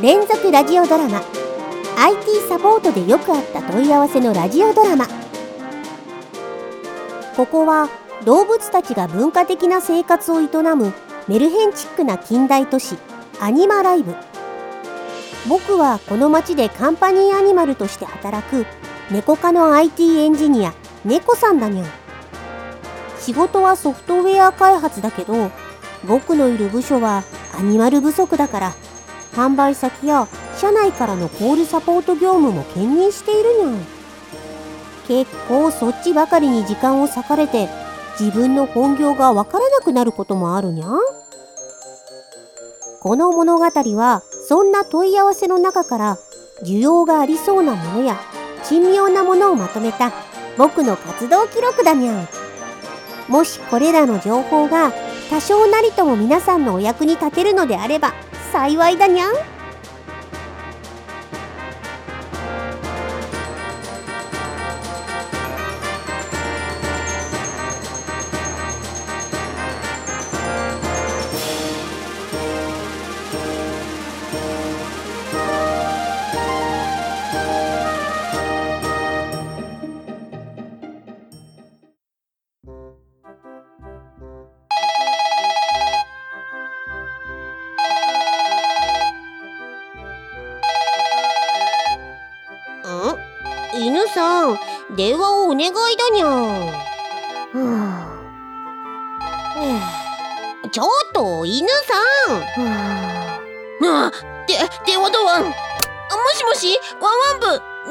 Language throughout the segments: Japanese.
連続ラジオドラマ。IT サポートでよくあった問い合わせのラジオドラマ。ここは動物たちが文化的な生活を営むメルヘンチックな近代都市アニマライブ。僕はこの町でカンパニーアニマルとして働く猫科の IT エンジニア猫さんだにゃん。仕事はソフトウェア開発だけど僕のいる部署はアニマル不足だから販売先や社内からのコールサポート業務も兼任しているにゃん結構そっちばかりに時間を割かれて自分の本業がわからなくなることもあるにゃ。んこの物語はそんな問い合わせの中から需要がありそうなものや珍妙なものをまとめた僕の活動記録だにゃ。んもしこれらの情報が多少なりとも皆さんのお役に立てるのであれば幸いだにゃん。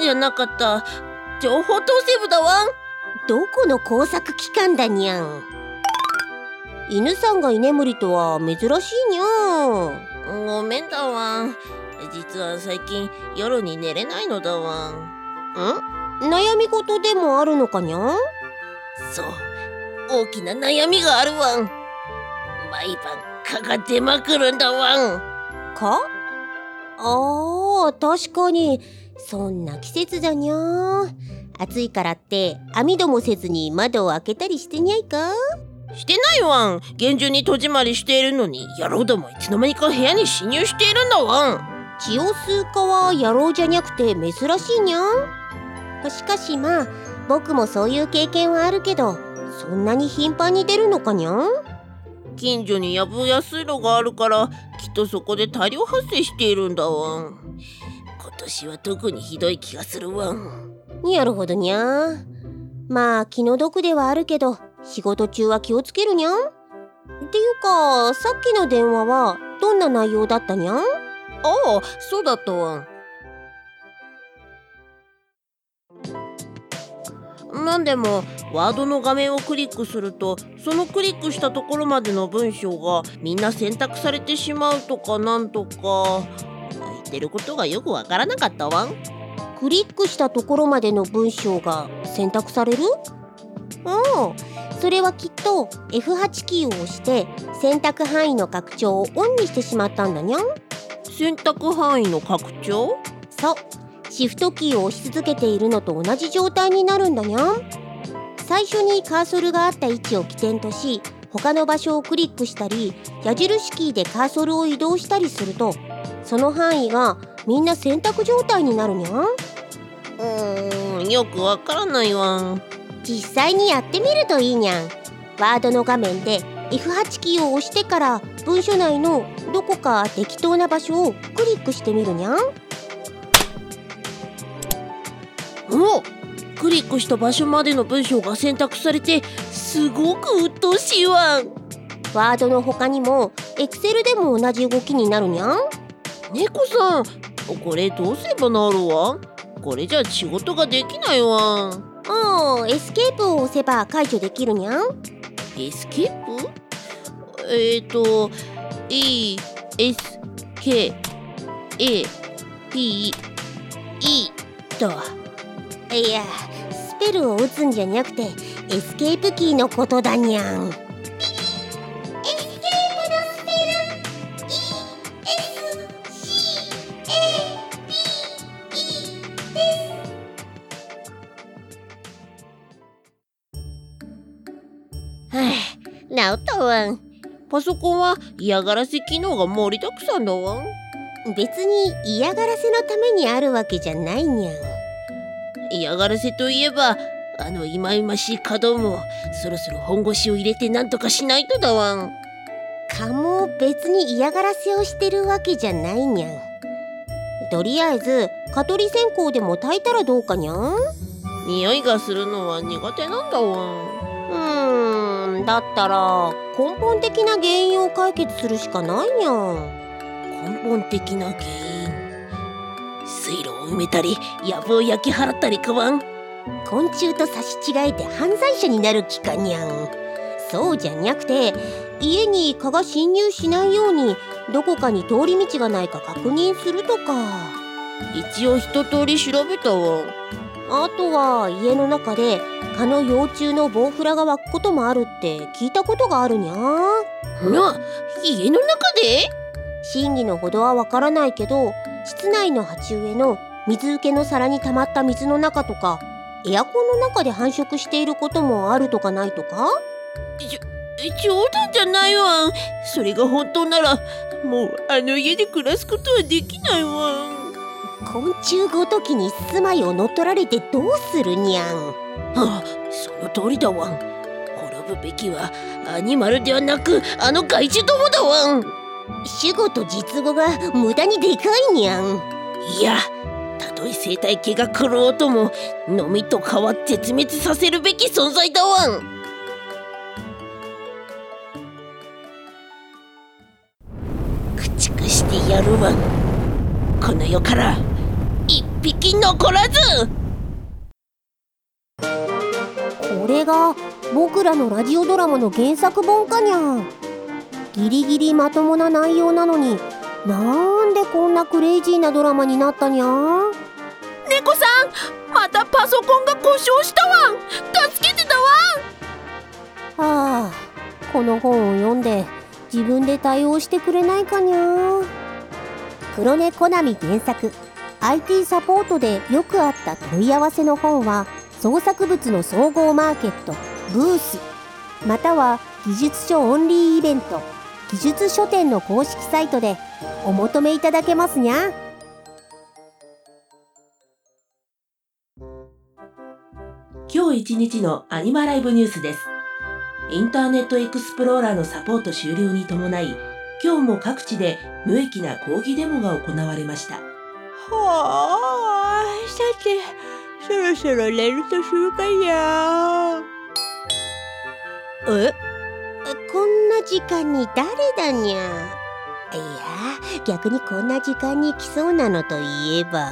じゃなかった。情報統制部だわん。どこの工作機関だにゃん。犬さんが居眠りとは珍しいにゃん。ごめんだわん。実は最近夜に寝れないのだわん。ん？悩み事でもあるのかにゃん？そう。大きな悩みがあるわん。毎晩蚊が出まくるんだわん。かあー確かにそんな季節だにゃ暑いからって網戸もせずに窓を開けたりしてにゃいか？してないわん。厳重に戸締まりしているのに野郎どもいつの間にか部屋に侵入しているんだわん。血を吸う蚊は野郎じゃにゃくて珍しいにゃん。しかしまあ僕もそういう経験はあるけどそんなに頻繁に出るのかにゃん？近所にやぶや水路があるからきっとそこで大量発生しているんだわん今年は特にひどい気がするわ。んなるほどにゃまあ気の毒ではあるけど仕事中は気をつけるにゃん。っていうかさっきの電話はどんな内容だったにゃん？ああそうだったわ。んなんでもワードの画面をクリックするとそのクリックしたところまでの文章がみんな選択されてしまうとかなんとか。言ってることがよくわからなかったわん。クリックしたところまでの文章が選択される？うん。それはきっと F8 キーを押して選択範囲の拡張をオンにしてしまったんだにゃん。選択範囲の拡張？そう。シフトキーを押し続けているのと同じ状態になるんだにゃん。最初にカーソルがあった位置を起点とし他の場所をクリックしたり矢印キーでカーソルを移動したりするとその範囲がみんな選択状態になるにゃん？うーんよくわからないわ。ん実際にやってみるといいにゃん。ワードの画面で F8 キーを押してから文書内のどこか適当な場所をクリックしてみるにゃん。おクリックした場所までの文章が選択されてすごく鬱陶しいわ。ん Word の他にも Excel でも同じ動きになるにゃん猫さんこれどうすればなるわ？これじゃ仕事ができないわ。んおーエスケープを押せば解除できるにゃん？エスケープ？えっ、ー、と E S K A P E だ。いやスペルを打つんじゃなくてエスケープキーのことだにゃんあ治ったわん。パソコンは嫌がらせ機能が盛りだくさんだわ。ん別に嫌がらせのためにあるわけじゃないにゃん。嫌がらせといえばあのいまいましい角もそろそろ本腰を入れてなんとかしないとだわん。蚊も別に嫌がらせをしてるわけじゃないにゃん。とりあえず蚊取り線香でも焚いたらどうかにゃん？匂いがするのは苦手なんだわん。うーんだったら根本的な原因を解決するしかないにゃん。根本的な原因？水路を埋めたり藪を焼き払ったりかわん？昆虫と差し違えて犯罪者になる気かにゃん。そうじゃにゃくて家に蚊が侵入しないようにどこかに通り道がないか確認するとか。一応一通り調べたわあとは家の中で蚊の幼虫のボウフラが湧くこともあるって聞いたことがあるにゃな家の中で？真偽のほどはわからないけど室内の鉢植えの水受けの皿に溜まった水の中とかエアコンの中で繁殖していることもあるとかないとか？冗談じゃないわそれが本当ならもうあの家で暮らすことはできないわ昆虫ごときに住まいを乗っ取られてどうするにゃんあその通りだわん滅ぶべきはアニマルではなくあの害虫どもだわん主語と実語が無駄にでかいにゃんいやたとえ生態系が狂おうとものみと変わって絶滅させるべき存在だわん駆逐してやるわんこの世から。一匹残らず。これが僕らのラジオドラマの原作本かにゃん。ギリギリまともな内容なのになんでこんなクレイジーなドラマになったにゃん？猫さんまたパソコンが故障したわ。ん助けてだわ。んはあこの本を読んで自分で対応してくれないかにゃ黒根コナミ原作 IT サポートでよくあった問い合わせの本は創作物の総合マーケットブースまたは技術書オンリーイベント技術書店の公式サイトでお求めいただけますにゃ。今日一日のアニマライブニュースです。インターネットエクスプローラーのサポート終了に伴い今日も各地で無益な抗議デモが行われました。あさてそろそろ寝るとするかにゃえこんな時間に誰だにゃ？いや逆にこんな時間に来そうなのといえば。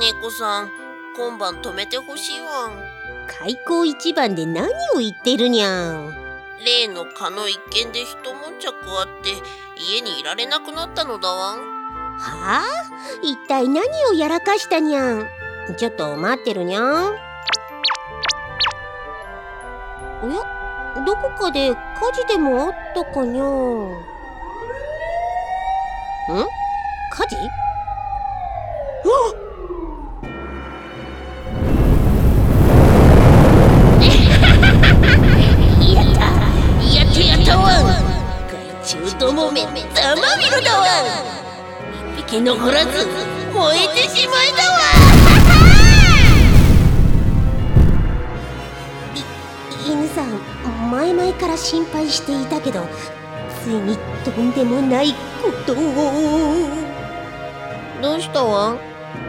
猫さん今晩止めてほしいわ。ん開口一番で何を言ってるにゃん？例の蚊の一件で一悶着あって家にいられなくなったのだわ。んはあ？一体何をやらかしたにゃんちょっと待ってるにゃんおや？どこかで火事でもあったかにゃんん？火事？あっ！一匹残らず燃えてしまえたわ。犬さん前々から心配していたけどついにとんでもないことを。どうしたわ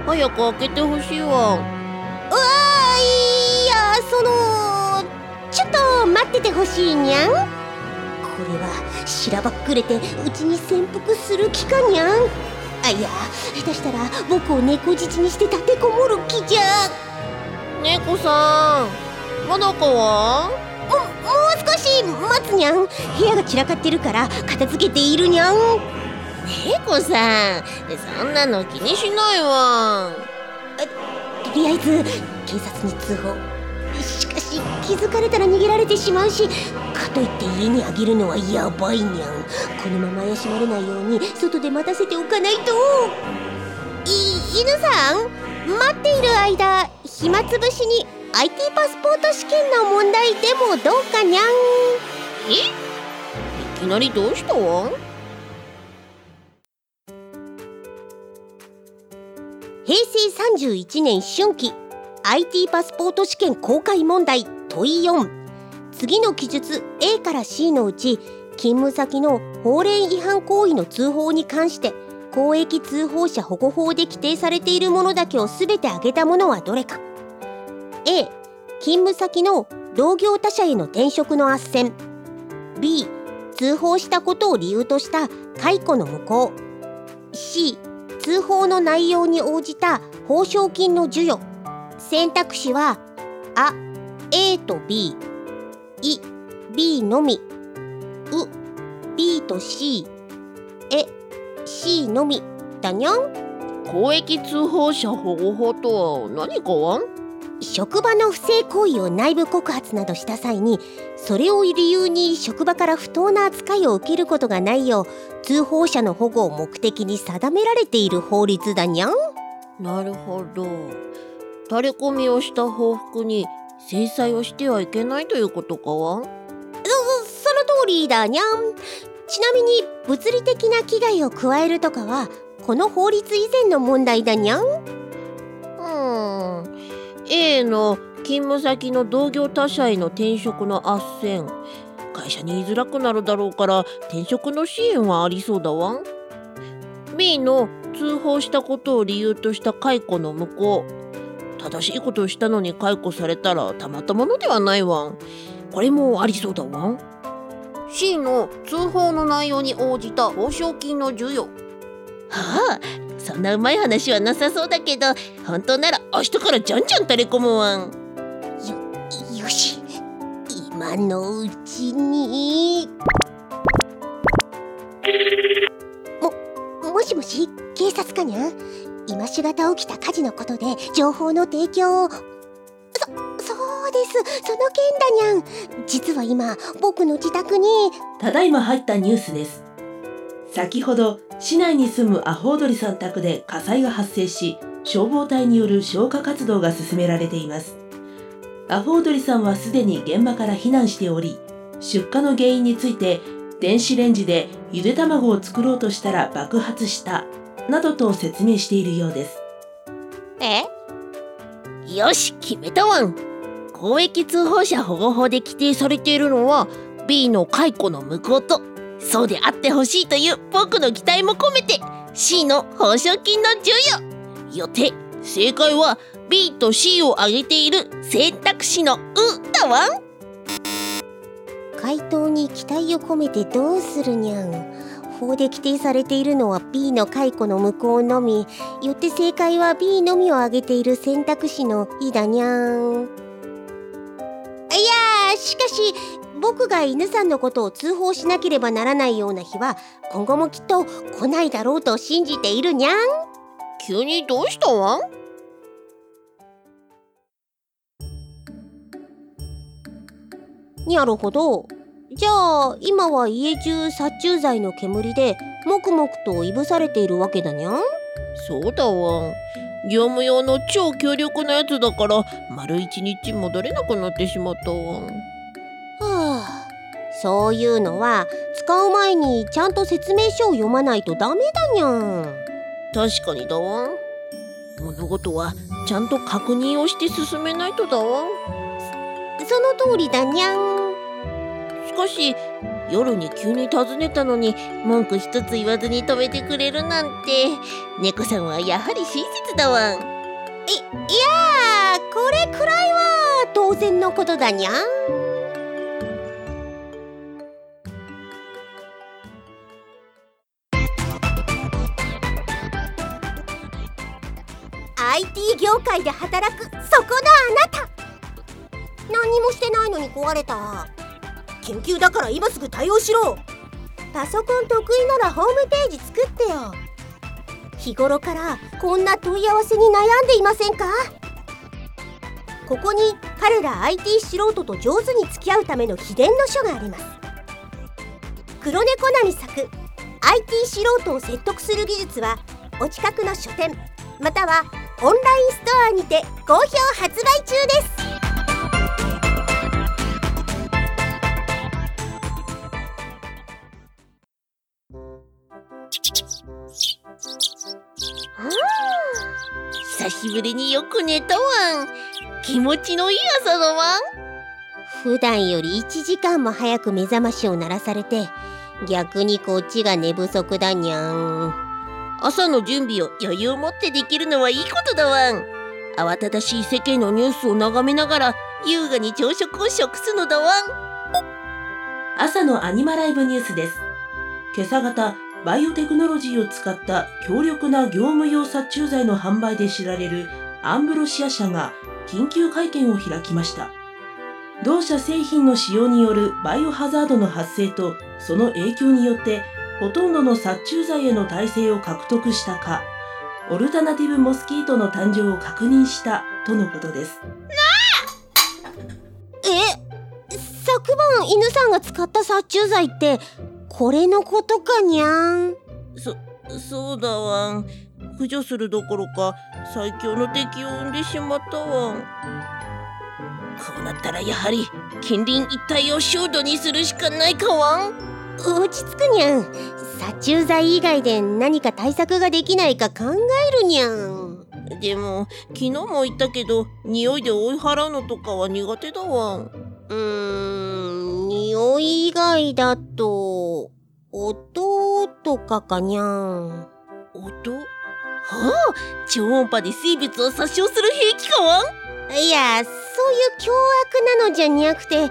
早く開けてほしいわうわいやそのちょっと待っててほしいにゃん。これはしらばっくれてうちに潜伏する気かにゃんあいや下手したら僕を猫質にして立てこもる気じゃ。猫さんまだかわももう少し待つにゃん。部屋が散らかってるから片付けているにゃん。猫さんそんなの気にしないわ。とりあえず警察に通報しかし気づかれたら逃げられてしまうしかといって家にあげるのはやばいにゃん。このまま怪しまれないように外で待たせておかないと。い犬さん待っている間暇つぶしに IT パスポート試験の問題でもどうかにゃん。え？いきなりどうした？わ平成31年春季 IT パスポート試験公開問題問4次の記述 A から C のうち勤務先の法令違反行為の通報に関して公益通報者保護法で規定されているものだけを全て挙げたものはどれか。A 勤務先の同業他社への転職の斡旋。B 通報したことを理由とした解雇の無効。C 通報の内容に応じた報奨金の授与。選択肢はあ A と B い B のみう B と C え C のみだにゃん？公益通報者保護法とは何かわん職場の不正行為を内部告発などした際にそれを理由に職場から不当な扱いを受けることがないよう通報者の保護を目的に定められている法律だにゃん？なるほどタレコミをした報復に制裁をしてはいけないということかわんその通りだにゃん。ちなみに物理的な危害を加えるとかはこの法律以前の問題だにゃん？うん。A の勤務先の同業他社への転職の斡旋。会社に言いづらくなるだろうから転職の支援はありそうだわ。ん B の通報したことを理由とした解雇の無効正しいことをしたのに解雇されたらたまったものではないわん。これもありそうだわん。C の通報の内容に応じた報奨金の授与。はあそんなうまい話はなさそうだけど本当なら明日からじゃんじゃん垂れ込むわん。よし。今のうちに。ももしもし？警察かにゃ？今しがた起きた火事のことで情報の提供を。そそうです。その件だにゃん。実は今僕の自宅に。ただいま入ったニュースです。先ほど市内に住むアホウドリさん宅で火災が発生し消防隊による消火活動が進められています。アホウドリさんはすでに現場から避難しており出火の原因について電子レンジでゆで卵を作ろうとしたら爆発した。などと説明しているようです。え？よし決めたわん。公益通報者保護法で規定されているのは B の解雇の無効とそうであってほしいという僕の期待も込めて C の報奨金の授与。よって正解は B と C を挙げている選択肢の「う」だわん。回答に期待を込めてどうするにゃん法で規定されているのは B の解雇の無効のみ。よって正解は B のみを挙げている選択肢の「い」だにゃんいやーしかし僕が犬さんのことを通報しなければならないような日は今後もきっと来ないだろうと信じているにゃん急にどうしたわ？んなるほどじゃあ今は家中殺虫剤の煙でもくもくといぶされているわけだにゃん？そうだわ。ん業務用の超強力なやつだから丸一日戻れなくなってしまったわ。んはあ。そういうのは使う前にちゃんと説明書を読まないとダメだにゃん。確かにだわ。ん物事はちゃんと確認をして進めないとだわ。んその通りだにゃん。しかし夜に急に訪ねたのに文句一つ言わずに止めてくれるなんて。猫さんはやはり親切だわ。んいいやこれくらいは当然のことだにゃん。IT 業界で働くそこのあなた。何もしてないのに壊れた。緊急だから今すぐ対応しろ。パソコン得意ならホームページ作ってよ。日頃からこんな問い合わせに悩んでいませんか？ここに彼ら IT 素人と上手に付き合うための秘伝の書があります。黒猫なみ作 IT 素人を説得する技術はお近くの書店またはオンラインストアにて好評発売中です。久しぶりによく寝たわん。気持ちのいい朝だわん。普段より1時間も早く目覚ましを鳴らされて逆にこっちが寝不足だにゃん。朝の準備を余裕を持ってできるのはいいことだわん。慌ただしい世間のニュースを眺めながら優雅に朝食を食すのだわん。朝のアニマライブニュースです。今朝方バイオテクノロジーを使った強力な業務用殺虫剤の販売で知られるアンブロシア社が緊急会見を開きました。同社製品の使用によるバイオハザードの発生とその影響によってほとんどの殺虫剤への耐性を獲得したかオルタナティブモスキートの誕生を確認したとのことです。え昨晩犬さんが使った殺虫剤ってこれのことかにゃん。そそうだわん。駆除するどころか最強の敵を生んでしまったわん。こうなったらやはり近隣一帯をシュートにするしかないかわん。落ち着くにゃん。殺虫剤以外で何か対策ができないか考えるにゃん。でも昨日も言ったけど匂いで追い払うのとかは苦手だわん。うーん匂い以外だと音とかかにゃん。音？はあ超音波で生物を殺傷する兵器かわん？いやそういう凶悪なのじゃにゃくて。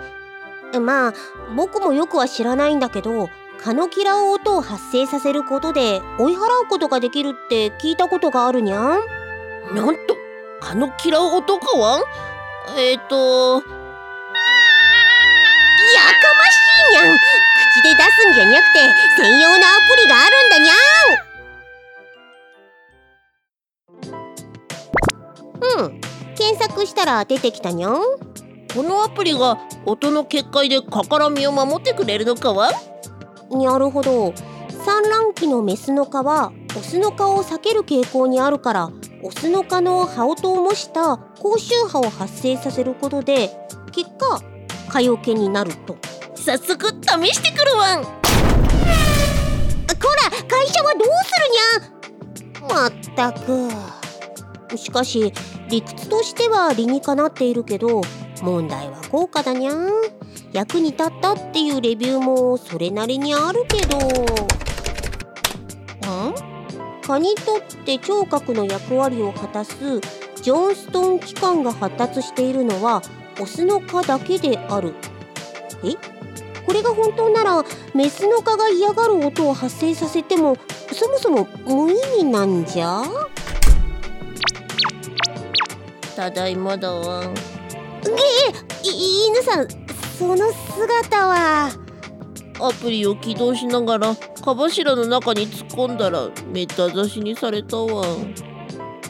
まあ僕もよくは知らないんだけど蚊の嫌う音を発生させることで追い払うことができるって聞いたことがあるにゃん。なんと蚊の嫌う音かわん？えっ、ー、とにゃん。口で出すんじゃにゃくて専用のアプリがあるんだにゃん。うん。検索したら出てきたにゃん。このアプリが音の結界で蚊から身を守ってくれるのかは？なるほど。産卵期のメスの蚊はオスの蚊を避ける傾向にあるからオスの蚊の羽音を模した高周波を発生させることで結果蚊よけになると早速試してくるわん。こら会社はどうするにゃまったく。しかし理屈としては理にかなっているけど問題は効果だにゃん。役に立ったっていうレビューもそれなりにあるけど。ん蚊にとって聴覚の役割を果たすジョンストン器官が発達しているのはオスの蚊だけである。え？これが本当ならメスの蚊が嫌がる音を発生させてもそもそも無意味なんじゃ？ただいまだわえ犬さんその姿は。アプリを起動しながら蚊柱の中に突っ込んだらめった刺しにされたわん。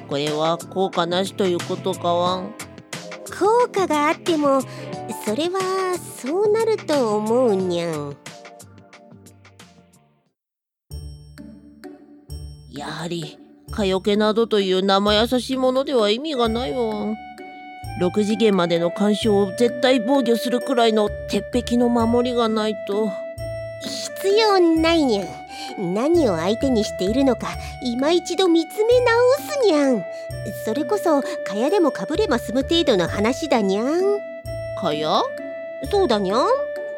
これは効果なしということかわん。効果があってもそれはそうなると思うにゃん。やはり蚊よけなどという生優しいものでは意味がないわ。6次元までの干渉を絶対防御するくらいの鉄壁の守りがないと。必要ないにゃん。何を相手にしているのか今一度見つめ直すにゃん。それこそ蚊帳でもかぶれば済む程度の話だにゃん。蚊帳そうだにゃん。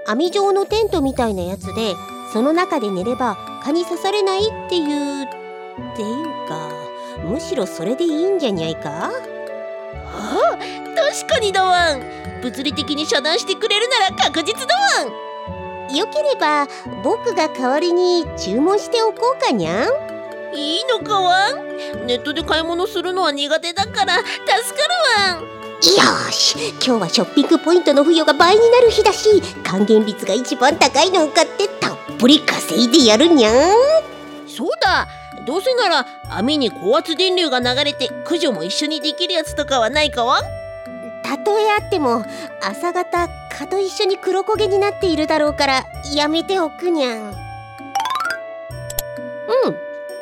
網状のテントみたいなやつでその中で寝れば蚊に刺されないっていうっていうかむしろそれでいいんじゃにゃいか？はあ確かにだわん。物理的に遮断してくれるなら確実だわん。よければ僕が代わりに注文しておこうかにゃん。いいのかわん？ネットで買い物するのは苦手だから助かるわんよし今日はショッピングポイントの付与が倍になる日だし還元率が一番高いのを買ってたっぷり稼いでやるにゃんそうだどうせなら網に高圧電流が流れて駆除も一緒にできるやつとかはないかわ？たとえあっても朝方蚊と一緒に黒焦げになっているだろうからやめておくにゃん。うん。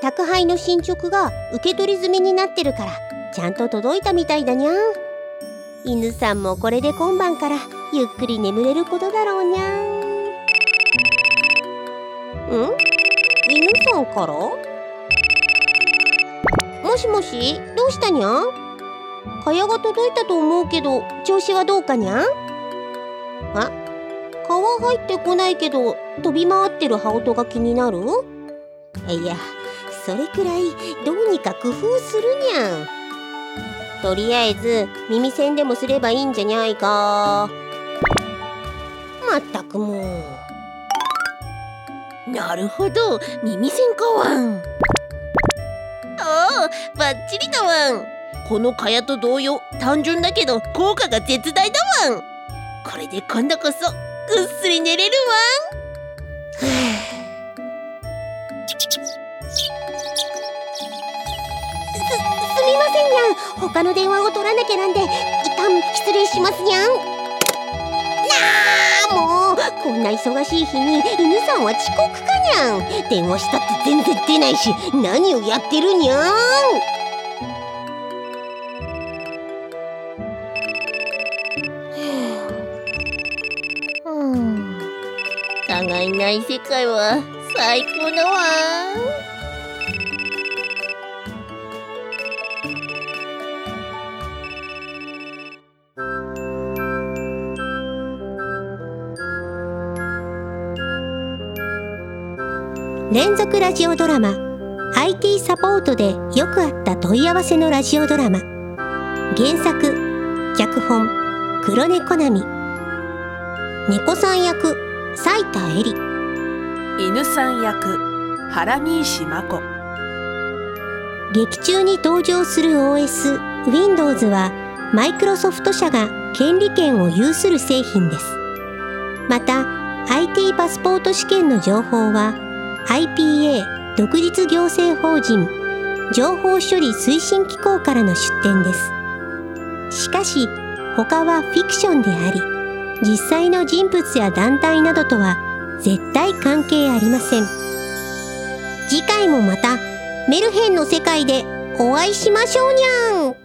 宅配の進捗が受け取り済みになってるからちゃんと届いたみたいだにゃん犬さんもこれで今晩からゆっくり眠れることだろうにゃん。ん？犬さんから？もしもし？どうしたにゃん？蚊帳が届いたと思うけど調子はどうかにゃん？あ？蚊は入ってこないけど飛び回ってる羽音が気になる？いやそれくらいどうにか工夫するにゃん。とりあえず耳栓でもすればいいんじゃにゃいか。まったくもう。なるほど。耳栓かわん。おおバッチリだわん。この蚊帳と同様単純だけど効果が絶大だわん。これで今度こそぐっすり寝れるすみません。他の電話を取らなきゃなんで一旦失礼しますにゃん。なあもうこんな忙しい日に犬さんは遅刻かにゃん。電話したって全然出ないし何をやってるにゃん。うん。蚊がいない世界は最高だわ連続ラジオドラマ。IT サポートでよくあった問い合わせのラジオドラマ。原作脚本黒猫なみ。猫さん役斉田恵里。犬さん役原西真子。劇中に登場する OS Windows はマイクロソフト社が権利権を有する製品です。また IT パスポート試験の情報は IPA 独立行政法人情報処理推進機構からの出展です。しかし他はフィクションであり実際の人物や団体などとは絶対関係ありません。次回もまたメルヘンの世界でお会いしましょうにゃん。